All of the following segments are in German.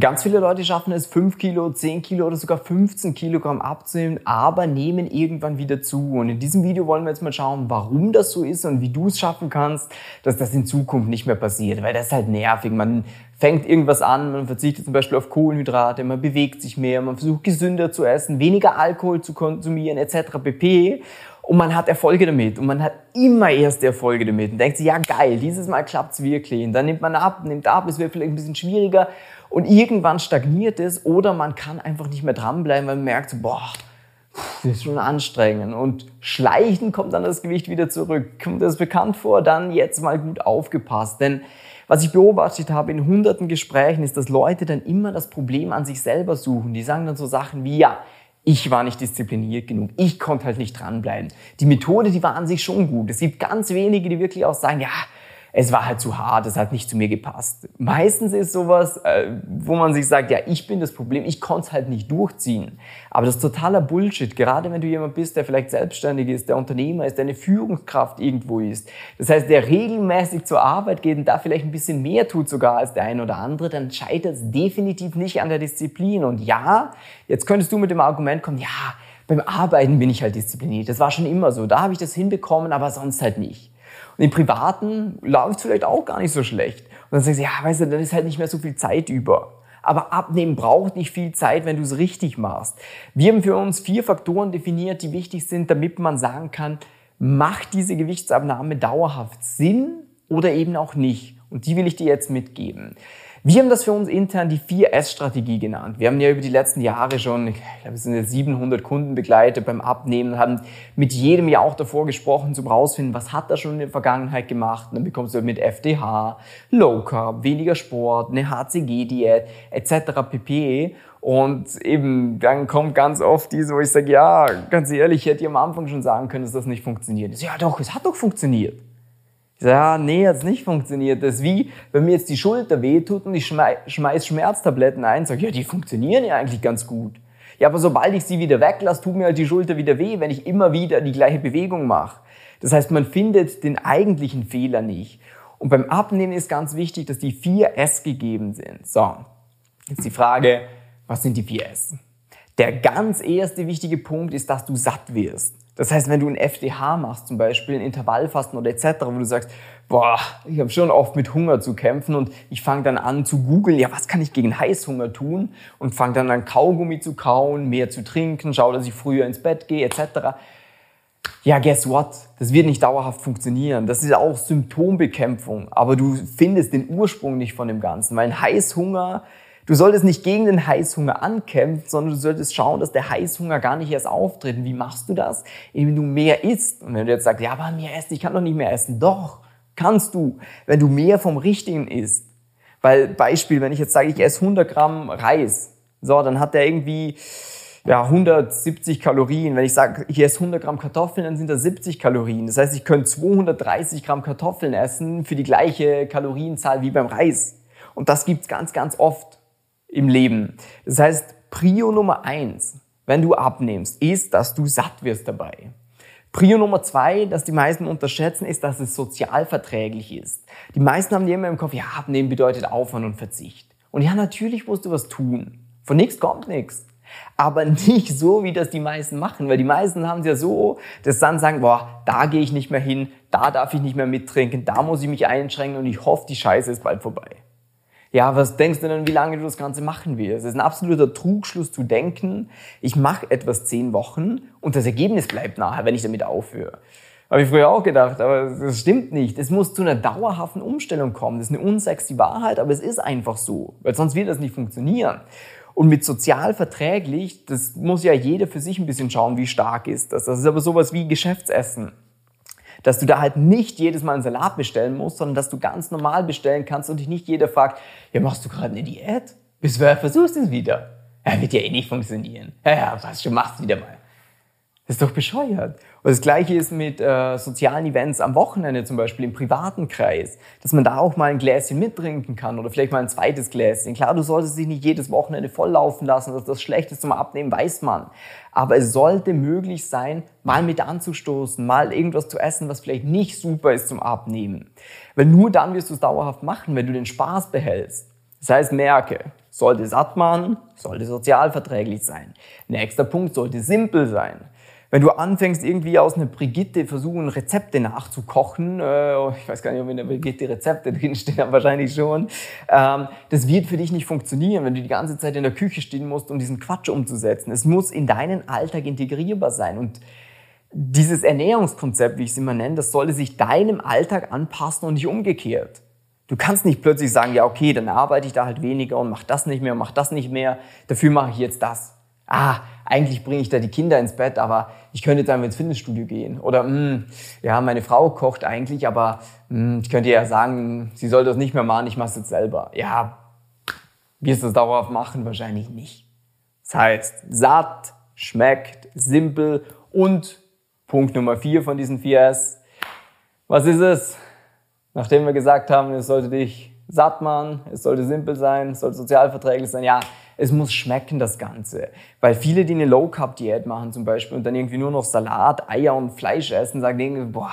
Ganz viele Leute schaffen es, 5 Kilo, 10 Kilo oder sogar 15 Kilogramm abzunehmen, aber nehmen irgendwann wieder zu. Und in diesem Video wollen wir jetzt mal schauen, warum das so ist und wie du es schaffen kannst, dass das in Zukunft nicht mehr passiert. Weil das ist halt nervig. Man fängt irgendwas an, man verzichtet zum Beispiel auf Kohlenhydrate, man bewegt sich mehr, man versucht gesünder zu essen, weniger Alkohol zu konsumieren etc. pp und man hat Erfolge damit und man hat immer erste Erfolge damit und denkt sich, ja geil, dieses Mal klappt's wirklich. Und dann nimmt man ab, nimmt ab, es wird vielleicht ein bisschen schwieriger und irgendwann stagniert es oder man kann einfach nicht mehr dranbleiben, weil man merkt, boah, das ist schon anstrengend. Und schleichen kommt dann das Gewicht wieder zurück. Kommt das bekannt vor? Dann jetzt mal gut aufgepasst. Denn was ich beobachtet habe in hunderten Gesprächen ist, dass Leute dann immer das Problem an sich selber suchen. Die sagen dann so Sachen wie, ja, ich war nicht diszipliniert genug. Ich konnte halt nicht dranbleiben. Die Methode, die war an sich schon gut. Es gibt ganz wenige, die wirklich auch sagen, ja, es war halt zu hart, es hat nicht zu mir gepasst. Meistens ist sowas, äh, wo man sich sagt, ja, ich bin das Problem, ich konnte es halt nicht durchziehen. Aber das ist totaler Bullshit, gerade wenn du jemand bist, der vielleicht selbstständig ist, der Unternehmer ist, der eine Führungskraft irgendwo ist. Das heißt, der regelmäßig zur Arbeit geht und da vielleicht ein bisschen mehr tut sogar als der eine oder andere, dann scheitert es definitiv nicht an der Disziplin. Und ja, jetzt könntest du mit dem Argument kommen, ja, beim Arbeiten bin ich halt diszipliniert. Das war schon immer so. Da habe ich das hinbekommen, aber sonst halt nicht. Und im Privaten läuft es vielleicht auch gar nicht so schlecht. Und dann sagst du, ja, weißt du, dann ist halt nicht mehr so viel Zeit über. Aber abnehmen braucht nicht viel Zeit, wenn du es richtig machst. Wir haben für uns vier Faktoren definiert, die wichtig sind, damit man sagen kann, macht diese Gewichtsabnahme dauerhaft Sinn oder eben auch nicht. Und die will ich dir jetzt mitgeben. Wir haben das für uns intern die 4S-Strategie genannt. Wir haben ja über die letzten Jahre schon, ich glaube, es sind jetzt 700 Kunden begleitet beim Abnehmen, haben mit jedem Jahr auch davor gesprochen, zum rausfinden, was hat er schon in der Vergangenheit gemacht. Und dann bekommst du mit FDH, Low Carb, weniger Sport, eine HCG-Diät etc. pp. Und eben, dann kommt ganz oft diese, wo ich sage, ja, ganz ehrlich, ich hätte am Anfang schon sagen können, dass das nicht funktioniert. So, ja doch, es hat doch funktioniert. Ja, nee, hat's nicht funktioniert. Das ist wie, wenn mir jetzt die Schulter wehtut und ich schmeiß Schmerztabletten ein, sage, ja, die funktionieren ja eigentlich ganz gut. Ja, aber sobald ich sie wieder weglasse, tut mir halt die Schulter wieder weh, wenn ich immer wieder die gleiche Bewegung mache. Das heißt, man findet den eigentlichen Fehler nicht. Und beim Abnehmen ist ganz wichtig, dass die vier S gegeben sind. So, jetzt die Frage, was sind die vier S? Der ganz erste wichtige Punkt ist, dass du satt wirst. Das heißt, wenn du ein FDH machst, zum Beispiel ein Intervallfasten oder etc., wo du sagst, boah, ich habe schon oft mit Hunger zu kämpfen und ich fange dann an zu googeln, ja, was kann ich gegen Heißhunger tun? Und fange dann an Kaugummi zu kauen, mehr zu trinken, schau, dass ich früher ins Bett gehe etc. Ja, guess what? Das wird nicht dauerhaft funktionieren. Das ist auch Symptombekämpfung, aber du findest den Ursprung nicht von dem Ganzen, weil ein Heißhunger Du solltest nicht gegen den Heißhunger ankämpfen, sondern du solltest schauen, dass der Heißhunger gar nicht erst auftritt. Und wie machst du das? Indem du mehr isst. Und wenn du jetzt sagst, ja, aber mehr essen, ich kann doch nicht mehr essen. Doch, kannst du, wenn du mehr vom Richtigen isst. Weil Beispiel, wenn ich jetzt sage, ich esse 100 Gramm Reis, so, dann hat der irgendwie ja, 170 Kalorien. Wenn ich sage, ich esse 100 Gramm Kartoffeln, dann sind das 70 Kalorien. Das heißt, ich könnte 230 Gramm Kartoffeln essen für die gleiche Kalorienzahl wie beim Reis. Und das gibt's ganz, ganz oft im Leben. Das heißt, Prio Nummer eins, wenn du abnimmst, ist, dass du satt wirst dabei. Prio Nummer zwei, das die meisten unterschätzen, ist, dass es sozial verträglich ist. Die meisten haben immer im Kopf, ja, abnehmen bedeutet Aufwand und Verzicht. Und ja, natürlich musst du was tun. Von nichts kommt nichts. Aber nicht so, wie das die meisten machen, weil die meisten haben es ja so, dass dann sagen, boah, da gehe ich nicht mehr hin, da darf ich nicht mehr mittrinken, da muss ich mich einschränken und ich hoffe, die Scheiße ist bald vorbei ja, was denkst du denn, wie lange du das Ganze machen wirst? Es ist ein absoluter Trugschluss zu denken, ich mache etwas zehn Wochen und das Ergebnis bleibt nachher, wenn ich damit aufhöre. Habe ich früher auch gedacht, aber das stimmt nicht. Es muss zu einer dauerhaften Umstellung kommen. Das ist eine unsexy Wahrheit, aber es ist einfach so, weil sonst wird das nicht funktionieren. Und mit sozial verträglich, das muss ja jeder für sich ein bisschen schauen, wie stark ist das. Das ist aber sowas wie Geschäftsessen. Dass du da halt nicht jedes Mal einen Salat bestellen musst, sondern dass du ganz normal bestellen kannst und dich nicht jeder fragt, ja, machst du gerade eine Diät? Bis wer versuchst es wieder? Ja, wird ja eh nicht funktionieren. Ja, ja, was, du machst wieder mal. Das ist doch bescheuert. Und das Gleiche ist mit äh, sozialen Events am Wochenende, zum Beispiel im privaten Kreis, dass man da auch mal ein Gläschen mittrinken kann oder vielleicht mal ein zweites Gläschen. Klar, du solltest dich nicht jedes Wochenende volllaufen lassen, dass das schlecht ist zum Abnehmen, weiß man. Aber es sollte möglich sein, mal mit anzustoßen, mal irgendwas zu essen, was vielleicht nicht super ist zum Abnehmen. Weil nur dann wirst du es dauerhaft machen, wenn du den Spaß behältst. Das heißt, merke, sollte satt machen, sollte sozialverträglich sein. Nächster Punkt sollte simpel sein. Wenn du anfängst, irgendwie aus einer Brigitte versuchen, Rezepte nachzukochen, äh, ich weiß gar nicht, ob in der Brigitte Rezepte drinstehen, aber wahrscheinlich schon, ähm, das wird für dich nicht funktionieren, wenn du die ganze Zeit in der Küche stehen musst, um diesen Quatsch umzusetzen. Es muss in deinen Alltag integrierbar sein und dieses Ernährungskonzept, wie ich es immer nenne, das sollte sich deinem Alltag anpassen und nicht umgekehrt. Du kannst nicht plötzlich sagen, ja okay, dann arbeite ich da halt weniger und mach das nicht mehr und mach das nicht mehr, dafür mache ich jetzt das ah, eigentlich bringe ich da die Kinder ins Bett, aber ich könnte jetzt einmal ins Fitnessstudio gehen. Oder, mh, hm, ja, meine Frau kocht eigentlich, aber mh, hm, ich könnte ja sagen, sie soll das nicht mehr machen, ich mache es jetzt selber. Ja, wirst du das dauerhaft machen? Wahrscheinlich nicht. Das heißt, satt, schmeckt, simpel und Punkt Nummer vier von diesen vier S. Was ist es? Nachdem wir gesagt haben, es sollte dich satt machen, es sollte simpel sein, es sollte sozialverträglich sein. Ja, es muss schmecken, das Ganze. Weil viele, die eine Low-Carb-Diät machen zum Beispiel und dann irgendwie nur noch Salat, Eier und Fleisch essen, sagen irgendwie, boah,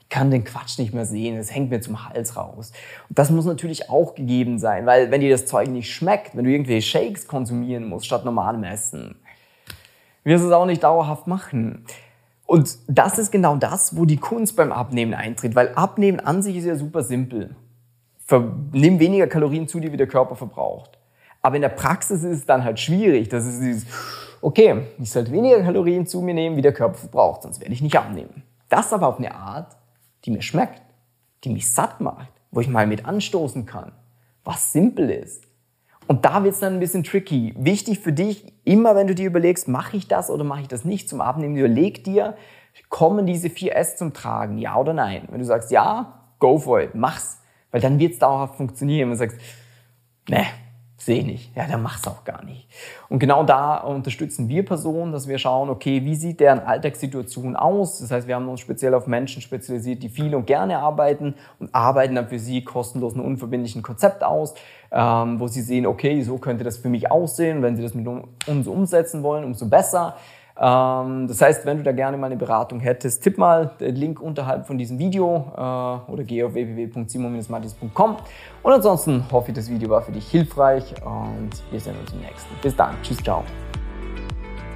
ich kann den Quatsch nicht mehr sehen, es hängt mir zum Hals raus. Und das muss natürlich auch gegeben sein, weil wenn dir das Zeug nicht schmeckt, wenn du irgendwelche Shakes konsumieren musst statt normalem Essen, wirst du es auch nicht dauerhaft machen. Und das ist genau das, wo die Kunst beim Abnehmen eintritt, weil Abnehmen an sich ist ja super simpel. Nimm weniger Kalorien zu dir, wie der Körper verbraucht. Aber in der Praxis ist es dann halt schwierig. Das ist dieses, okay, ich sollte weniger Kalorien zu mir nehmen, wie der Körper verbraucht, sonst werde ich nicht abnehmen. Das aber auf eine Art, die mir schmeckt, die mich satt macht, wo ich mal mit anstoßen kann, was simpel ist. Und da wird es dann ein bisschen tricky. Wichtig für dich, immer wenn du dir überlegst, mache ich das oder mache ich das nicht zum Abnehmen, überleg dir, kommen diese vier S zum Tragen, ja oder nein? Wenn du sagst, ja, go for it, mach's. Weil dann wird es dauerhaft funktionieren. Wenn du sagst, ne, sehe ich nicht. Ja, dann mach's auch gar nicht. Und genau da unterstützen wir Personen, dass wir schauen, okay, wie sieht deren Alltagssituation aus? Das heißt, wir haben uns speziell auf Menschen spezialisiert, die viel und gerne arbeiten und arbeiten dann für sie kostenlos ein unverbindlichen Konzept aus, ähm, wo sie sehen, okay, so könnte das für mich aussehen. Wenn sie das mit uns umsetzen wollen, umso besser. Ähm, das heißt, wenn du da gerne mal eine Beratung hättest, tipp mal den Link unterhalb von diesem Video äh, oder geh auf www.simon-matis.com. Und ansonsten hoffe ich, das Video war für dich hilfreich und wir sehen uns im nächsten. Bis dann. Tschüss, ciao.